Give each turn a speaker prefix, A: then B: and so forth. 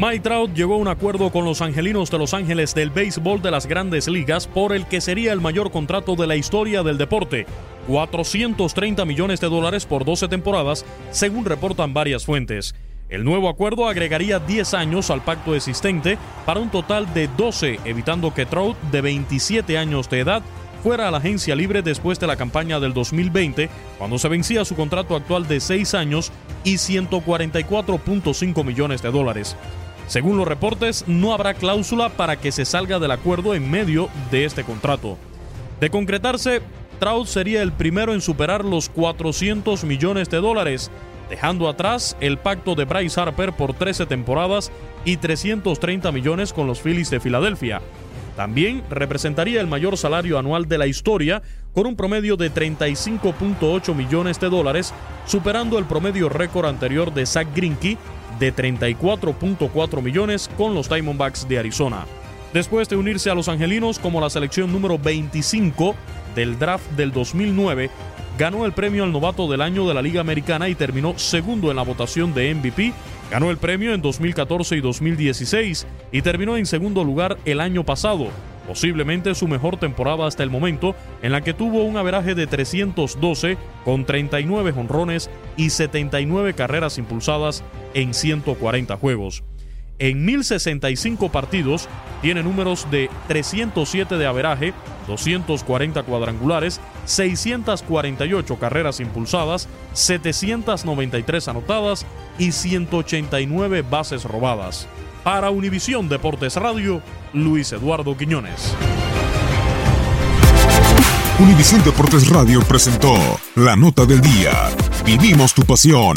A: Mike Trout llegó a un acuerdo con los angelinos de Los Ángeles del béisbol de las grandes ligas por el que sería el mayor contrato de la historia del deporte. 430 millones de dólares por 12 temporadas, según reportan varias fuentes. El nuevo acuerdo agregaría 10 años al pacto existente para un total de 12, evitando que Trout, de 27 años de edad, fuera a la agencia libre después de la campaña del 2020, cuando se vencía su contrato actual de 6 años y 144.5 millones de dólares. Según los reportes, no habrá cláusula para que se salga del acuerdo en medio de este contrato. De concretarse, Trout sería el primero en superar los 400 millones de dólares, dejando atrás el pacto de Bryce Harper por 13 temporadas y 330 millones con los Phillies de Filadelfia. También representaría el mayor salario anual de la historia, con un promedio de 35.8 millones de dólares, superando el promedio récord anterior de Zach Greinke de 34.4 millones con los Diamondbacks de Arizona. Después de unirse a los Angelinos como la selección número 25 del draft del 2009, ganó el premio al novato del año de la Liga Americana y terminó segundo en la votación de MVP. Ganó el premio en 2014 y 2016 y terminó en segundo lugar el año pasado, posiblemente su mejor temporada hasta el momento, en la que tuvo un averaje de 312 con 39 jonrones y 79 carreras impulsadas en 140 juegos. En 1065 partidos tiene números de 307 de averaje, 240 cuadrangulares, 648 carreras impulsadas, 793 anotadas y 189 bases robadas. Para Univisión Deportes Radio, Luis Eduardo Quiñones.
B: Univisión Deportes Radio presentó La Nota del Día. Vivimos tu pasión.